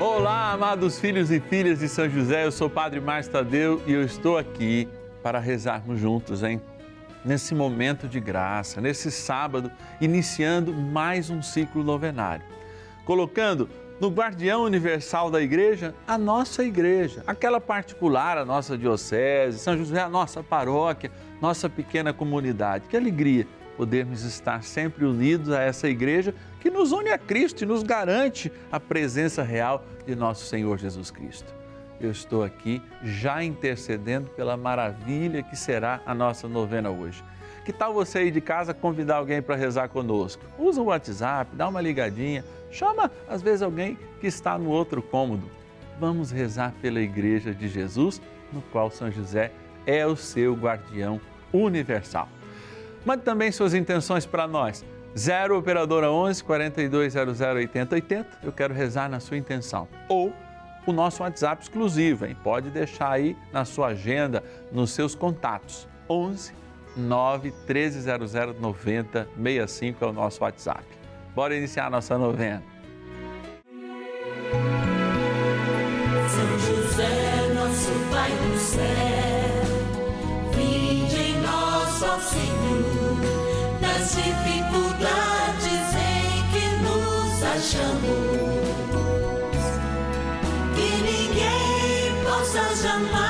Olá, amados filhos e filhas de São José, eu sou o Padre Márcio Tadeu e eu estou aqui para rezarmos juntos, hein? Nesse momento de graça, nesse sábado, iniciando mais um ciclo novenário, colocando no guardião universal da igreja a nossa igreja, aquela particular, a nossa diocese, São José, a nossa paróquia, nossa pequena comunidade. Que alegria! Podermos estar sempre unidos a essa igreja que nos une a Cristo e nos garante a presença real de nosso Senhor Jesus Cristo. Eu estou aqui já intercedendo pela maravilha que será a nossa novena hoje. Que tal você aí de casa convidar alguém para rezar conosco? Usa o WhatsApp, dá uma ligadinha, chama às vezes alguém que está no outro cômodo. Vamos rezar pela igreja de Jesus, no qual São José é o seu guardião universal. Mande também suas intenções para nós. 0 Operadora 11 4200 8080. Eu quero rezar na sua intenção. Ou o nosso WhatsApp exclusivo, hein? Pode deixar aí na sua agenda, nos seus contatos. 11 9 1300 9065 é o nosso WhatsApp. Bora iniciar a nossa novena. Possa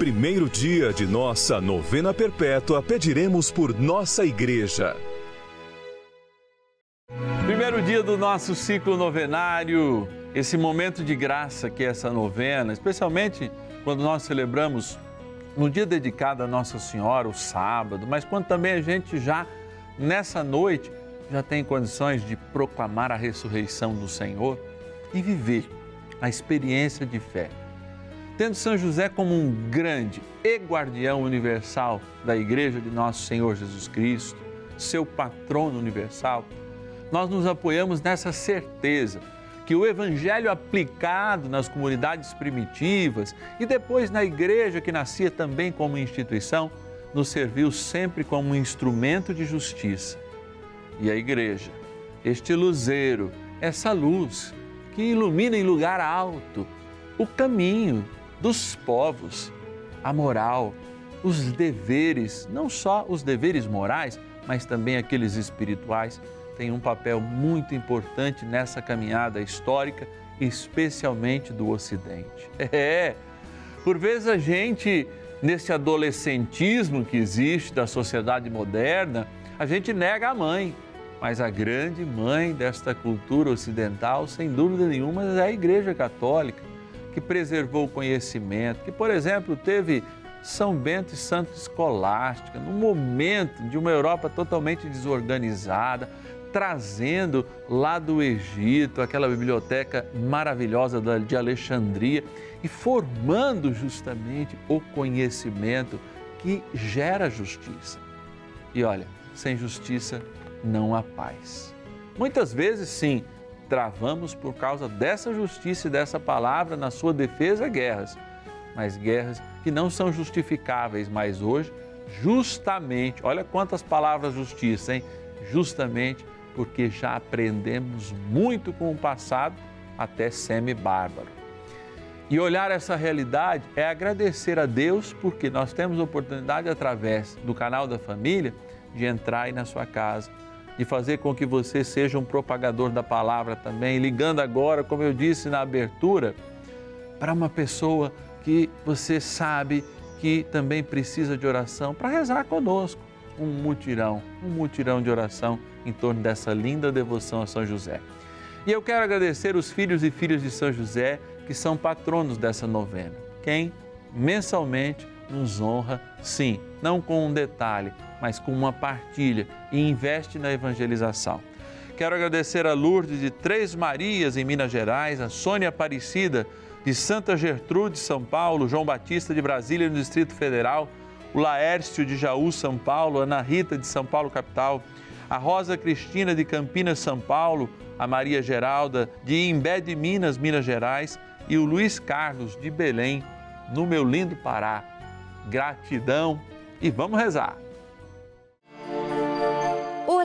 primeiro dia de nossa novena perpétua, pediremos por nossa igreja. Primeiro dia do nosso ciclo novenário, esse momento de graça que é essa novena, especialmente quando nós celebramos no dia dedicado a Nossa Senhora, o sábado, mas quando também a gente já nessa noite já tem condições de proclamar a ressurreição do Senhor e viver a experiência de fé tendo São José como um grande e guardião universal da Igreja de Nosso Senhor Jesus Cristo, seu patrono universal, nós nos apoiamos nessa certeza que o Evangelho aplicado nas comunidades primitivas e depois na igreja que nascia também como instituição, nos serviu sempre como um instrumento de justiça. E a igreja, este luzeiro, essa luz que ilumina em lugar alto o caminho dos povos, a moral, os deveres, não só os deveres morais, mas também aqueles espirituais, têm um papel muito importante nessa caminhada histórica, especialmente do Ocidente. É, por vezes a gente, nesse adolescentismo que existe da sociedade moderna, a gente nega a mãe, mas a grande mãe desta cultura ocidental, sem dúvida nenhuma, é a Igreja Católica que preservou o conhecimento, que, por exemplo, teve São Bento e Santo Escolástica, no momento de uma Europa totalmente desorganizada, trazendo lá do Egito aquela biblioteca maravilhosa de Alexandria e formando justamente o conhecimento que gera justiça. E olha, sem justiça não há paz. Muitas vezes, sim, travamos por causa dessa justiça e dessa palavra na sua defesa guerras, mas guerras que não são justificáveis mais hoje, justamente, olha quantas palavras justiça, hein? Justamente porque já aprendemos muito com o passado, até semi-bárbaro. E olhar essa realidade é agradecer a Deus porque nós temos oportunidade, através do canal da família, de entrar aí na sua casa, de fazer com que você seja um propagador da palavra também, ligando agora, como eu disse na abertura, para uma pessoa que você sabe que também precisa de oração, para rezar conosco. Um mutirão, um mutirão de oração em torno dessa linda devoção a São José. E eu quero agradecer os filhos e filhas de São José que são patronos dessa novena. Quem mensalmente nos honra, sim, não com um detalhe, mas com uma partilha e investe na evangelização. Quero agradecer a Lourdes de Três Marias, em Minas Gerais, a Sônia Aparecida de Santa Gertrude, São Paulo, João Batista de Brasília, no Distrito Federal, o Laércio de Jaú, São Paulo, Ana Rita de São Paulo, capital, a Rosa Cristina de Campinas, São Paulo, a Maria Geralda de Imbé de Minas, Minas Gerais e o Luiz Carlos de Belém, no meu lindo Pará. Gratidão e vamos rezar.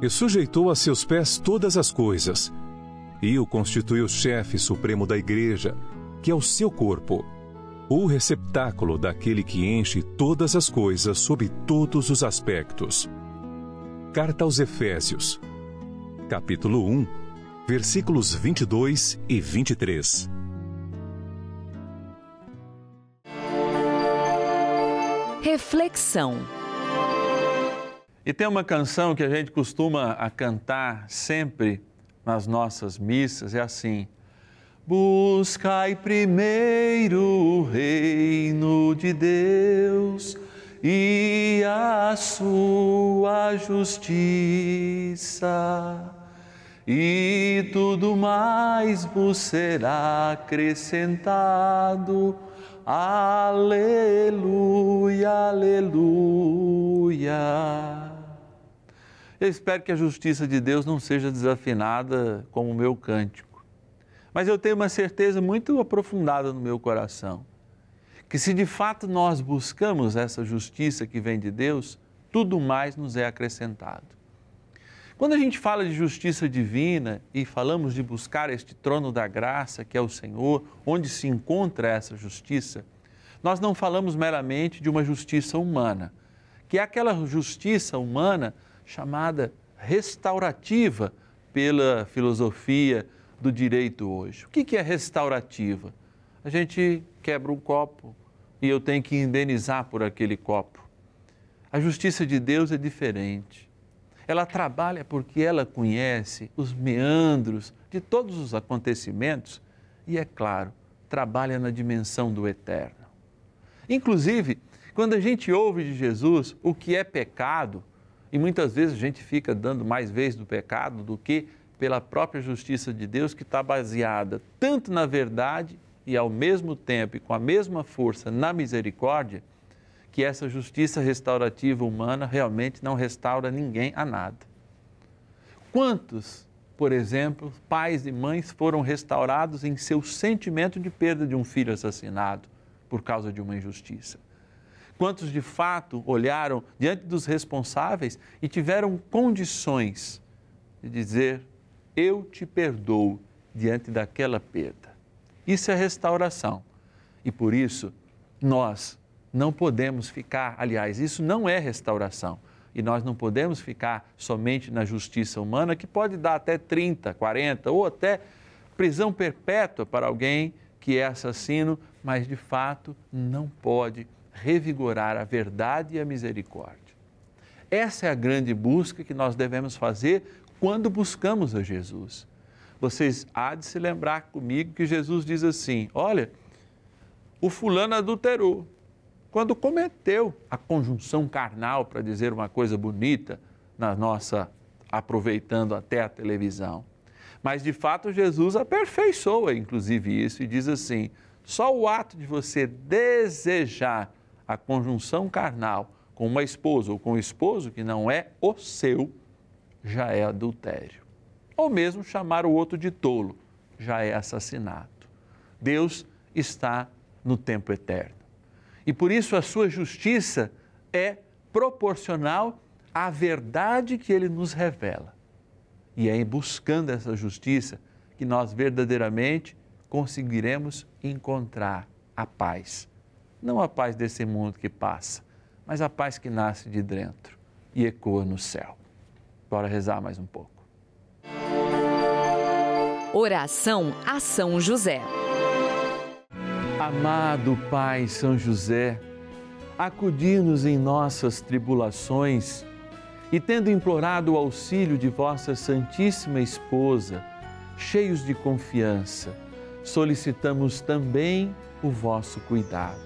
e sujeitou a seus pés todas as coisas, e o constituiu chefe supremo da igreja, que é o seu corpo, o receptáculo daquele que enche todas as coisas sob todos os aspectos. Carta aos Efésios, capítulo 1, versículos 22 e 23. Reflexão e tem uma canção que a gente costuma a cantar sempre nas nossas missas, é assim: Buscai primeiro o reino de Deus e a sua justiça, e tudo mais vos será acrescentado. Aleluia, aleluia. Eu espero que a justiça de Deus não seja desafinada como o meu cântico, Mas eu tenho uma certeza muito aprofundada no meu coração, que se de fato nós buscamos essa justiça que vem de Deus, tudo mais nos é acrescentado. Quando a gente fala de justiça divina e falamos de buscar este trono da graça, que é o Senhor, onde se encontra essa justiça, nós não falamos meramente de uma justiça humana, que é aquela justiça humana chamada restaurativa pela filosofia do direito hoje. O que é restaurativa? A gente quebra um copo e eu tenho que indenizar por aquele copo. A justiça de Deus é diferente ela trabalha porque ela conhece os meandros de todos os acontecimentos e, é claro, trabalha na dimensão do eterno. Inclusive, quando a gente ouve de Jesus o que é pecado, e muitas vezes a gente fica dando mais vezes do pecado do que pela própria justiça de Deus, que está baseada tanto na verdade e ao mesmo tempo e com a mesma força na misericórdia que essa justiça restaurativa humana realmente não restaura ninguém a nada. Quantos, por exemplo, pais e mães foram restaurados em seu sentimento de perda de um filho assassinado por causa de uma injustiça? Quantos de fato olharam diante dos responsáveis e tiveram condições de dizer: Eu te perdoo diante daquela perda? Isso é restauração. E por isso, nós não podemos ficar, aliás, isso não é restauração. E nós não podemos ficar somente na justiça humana, que pode dar até 30, 40 ou até prisão perpétua para alguém que é assassino, mas de fato não pode revigorar a verdade e a misericórdia. Essa é a grande busca que nós devemos fazer quando buscamos a Jesus. Vocês há de se lembrar comigo que Jesus diz assim: olha, o fulano adulterou quando cometeu a conjunção carnal, para dizer uma coisa bonita, na nossa aproveitando até a televisão. Mas de fato Jesus aperfeiçoa inclusive isso e diz assim: só o ato de você desejar a conjunção carnal com uma esposa ou com um esposo que não é o seu já é adultério. Ou mesmo chamar o outro de tolo já é assassinato. Deus está no tempo eterno. E por isso a sua justiça é proporcional à verdade que ele nos revela. E é em buscando essa justiça que nós verdadeiramente conseguiremos encontrar a paz. Não a paz desse mundo que passa, mas a paz que nasce de dentro e ecoa no céu. Bora rezar mais um pouco. Oração a São José. Amado Pai São José, acudir-nos em nossas tribulações e, tendo implorado o auxílio de vossa Santíssima Esposa, cheios de confiança, solicitamos também o vosso cuidado.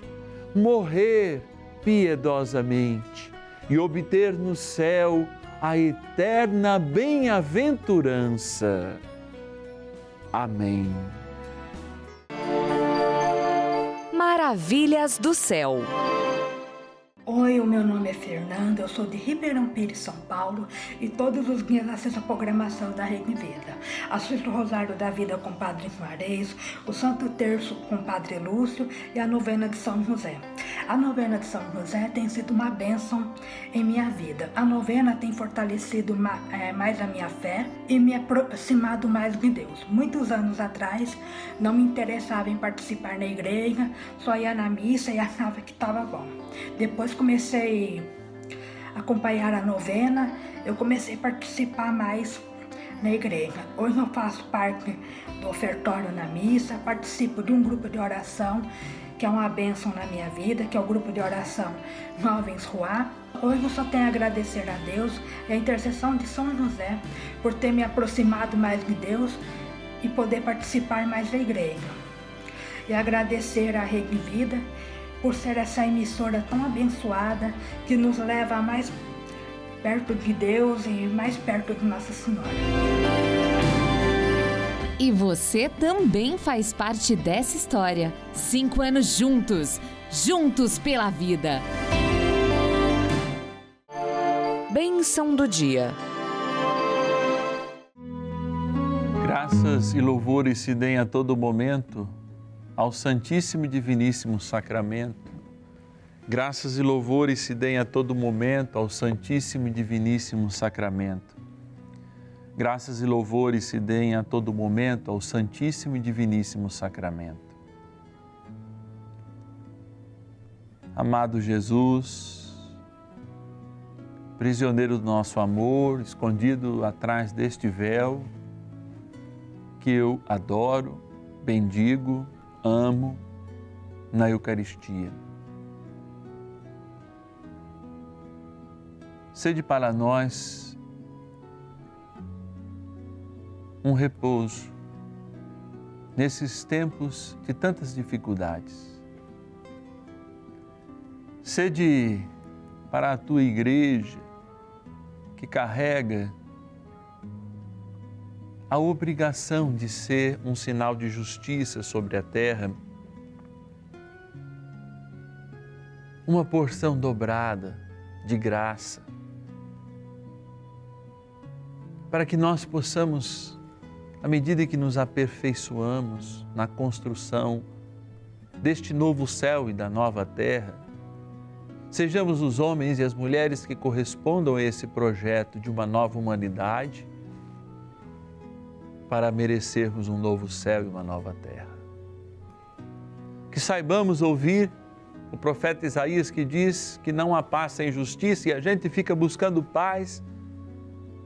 morrer piedosamente e obter no céu a eterna bem-aventurança. Amém. Maravilhas do céu. Oi, o meu nome é Fernanda, eu sou de Ribeirão Pires, São Paulo e todos os dias assisto a programação da Rede Vida. Assisto o Rosário da Vida com o Padre Juarez, o Santo Terço com o Padre Lúcio e a novena de São José. A novena de São José tem sido uma bênção em minha vida. A novena tem fortalecido é, mais a minha fé e me aproximado mais de Deus. Muitos anos atrás não me interessava em participar na igreja, só ia na missa e achava que estava bom. Depois comecei a acompanhar a novena, eu comecei a participar mais na igreja. Hoje eu faço parte do ofertório na missa, participo de um grupo de oração que é uma bênção na minha vida, que é o grupo de oração Jovens Ruá. Hoje eu só tenho a agradecer a Deus e a intercessão de São José por ter me aproximado mais de Deus e poder participar mais da igreja. E agradecer a Rede Vida por ser essa emissora tão abençoada que nos leva mais perto de Deus e mais perto de Nossa Senhora. E você também faz parte dessa história. Cinco anos juntos, juntos pela vida. Bênção do dia. Graças e louvores se deem a todo momento ao Santíssimo e Diviníssimo Sacramento. Graças e louvores se deem a todo momento ao Santíssimo e Diviníssimo Sacramento. Graças e louvores se deem a todo momento ao Santíssimo e Diviníssimo Sacramento. Amado Jesus, prisioneiro do nosso amor, escondido atrás deste véu, que eu adoro, bendigo, amo na Eucaristia. Sede para nós um repouso nesses tempos de tantas dificuldades. Sede para a tua igreja que carrega a obrigação de ser um sinal de justiça sobre a terra, uma porção dobrada de graça, para que nós possamos, à medida que nos aperfeiçoamos na construção deste novo céu e da nova terra, sejamos os homens e as mulheres que correspondam a esse projeto de uma nova humanidade para merecermos um novo céu e uma nova terra. Que saibamos ouvir o profeta Isaías que diz que não há paz sem justiça e a gente fica buscando paz,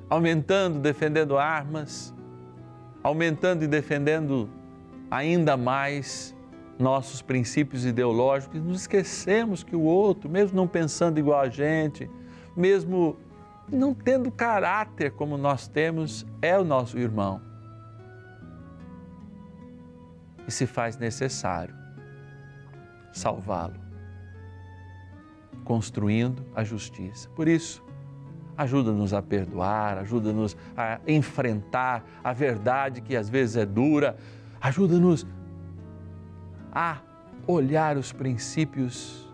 aumentando, defendendo armas, aumentando e defendendo ainda mais nossos princípios ideológicos, nos esquecemos que o outro, mesmo não pensando igual a gente, mesmo não tendo caráter como nós temos, é o nosso irmão e se faz necessário salvá-lo, construindo a justiça. Por isso, ajuda-nos a perdoar, ajuda-nos a enfrentar a verdade que às vezes é dura, ajuda-nos a olhar os princípios,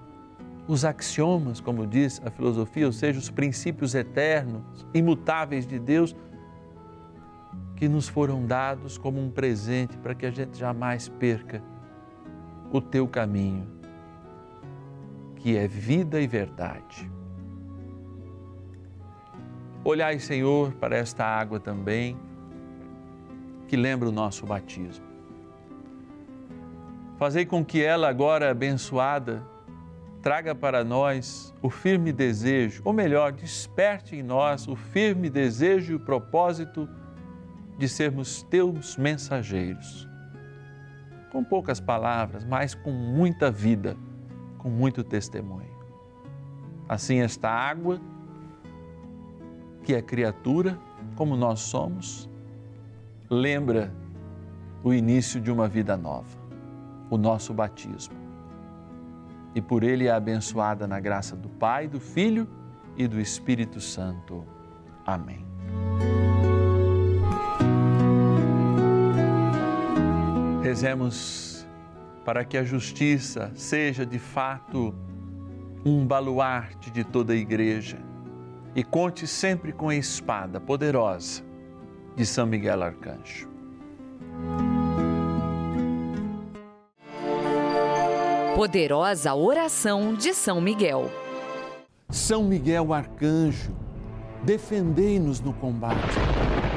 os axiomas, como diz a filosofia, ou seja, os princípios eternos, imutáveis de Deus que nos foram dados como um presente para que a gente jamais perca o teu caminho, que é vida e verdade. Olhai, Senhor, para esta água também, que lembra o nosso batismo. Fazei com que ela, agora abençoada, traga para nós o firme desejo, ou melhor, desperte em nós o firme desejo e o propósito de sermos teus mensageiros. Com poucas palavras, mas com muita vida, com muito testemunho. Assim, esta água, que é criatura, como nós somos, lembra o início de uma vida nova, o nosso batismo. E por ele é abençoada na graça do Pai, do Filho e do Espírito Santo. Amém. Rezemos para que a justiça seja de fato um baluarte de toda a igreja. E conte sempre com a espada poderosa de São Miguel Arcanjo. Poderosa oração de São Miguel. São Miguel Arcanjo, defendei-nos no combate.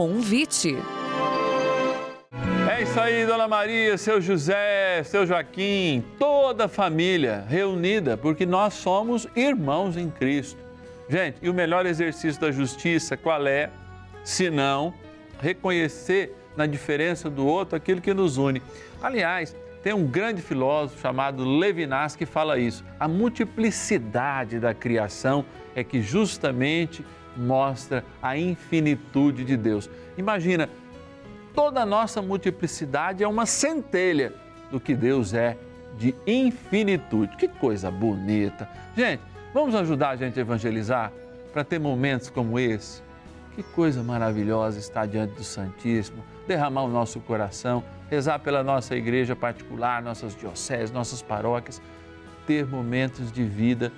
Convite. É isso aí, Dona Maria, seu José, seu Joaquim, toda a família reunida, porque nós somos irmãos em Cristo. Gente, e o melhor exercício da justiça qual é? Se não reconhecer na diferença do outro aquilo que nos une. Aliás, tem um grande filósofo chamado Levinas que fala isso. A multiplicidade da criação é que justamente mostra a infinitude de Deus. Imagina, toda a nossa multiplicidade é uma centelha do que Deus é de infinitude. Que coisa bonita. Gente, vamos ajudar a gente a evangelizar para ter momentos como esse? Que coisa maravilhosa estar diante do Santíssimo, derramar o nosso coração, rezar pela nossa igreja particular, nossas dioceses, nossas paróquias, ter momentos de vida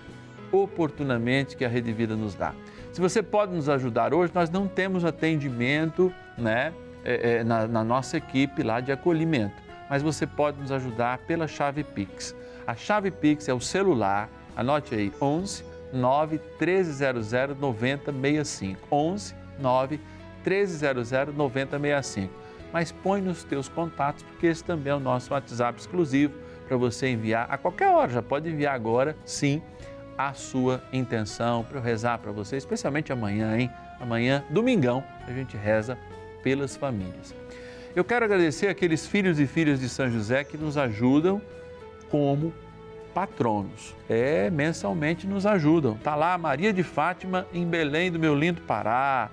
oportunamente que a Rede Vida nos dá. Se você pode nos ajudar hoje, nós não temos atendimento né, é, é, na, na nossa equipe lá de acolhimento, mas você pode nos ajudar pela chave Pix. A chave Pix é o celular, anote aí, 11 9 1300 9065. 11 9 1300 9065. Mas põe nos teus contatos, porque esse também é o nosso WhatsApp exclusivo para você enviar a qualquer hora. Já pode enviar agora, sim, a sua intenção para eu rezar para você, especialmente amanhã, hein? Amanhã, domingão, a gente reza pelas famílias. Eu quero agradecer aqueles filhos e filhas de São José que nos ajudam como patronos. É, mensalmente nos ajudam. Tá lá a Maria de Fátima em Belém do meu lindo Pará,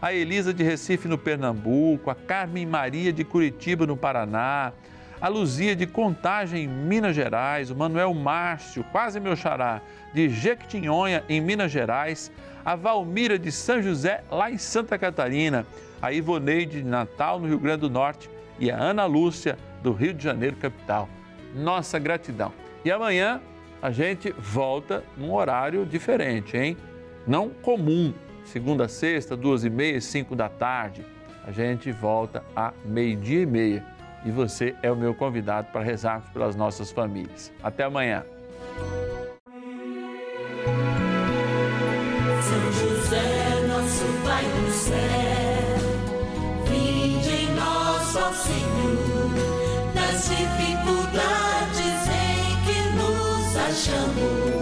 a Elisa de Recife no Pernambuco, a Carmen Maria de Curitiba no Paraná, a Luzia de Contagem em Minas Gerais, o Manuel Márcio, quase meu xará, de Jequitinhonha em Minas Gerais, a Valmira de São José lá em Santa Catarina, a Ivoneide de Natal no Rio Grande do Norte e a Ana Lúcia do Rio de Janeiro capital. Nossa gratidão. E amanhã a gente volta num horário diferente, hein? Não comum, segunda sexta, duas e meia, cinco da tarde. A gente volta a meio-dia e meia. E você é o meu convidado para rezarmos pelas nossas famílias. Até amanhã. São José, nosso Pai do céu, vinde em nós, Senhor, nas dificuldades em que nos achamos.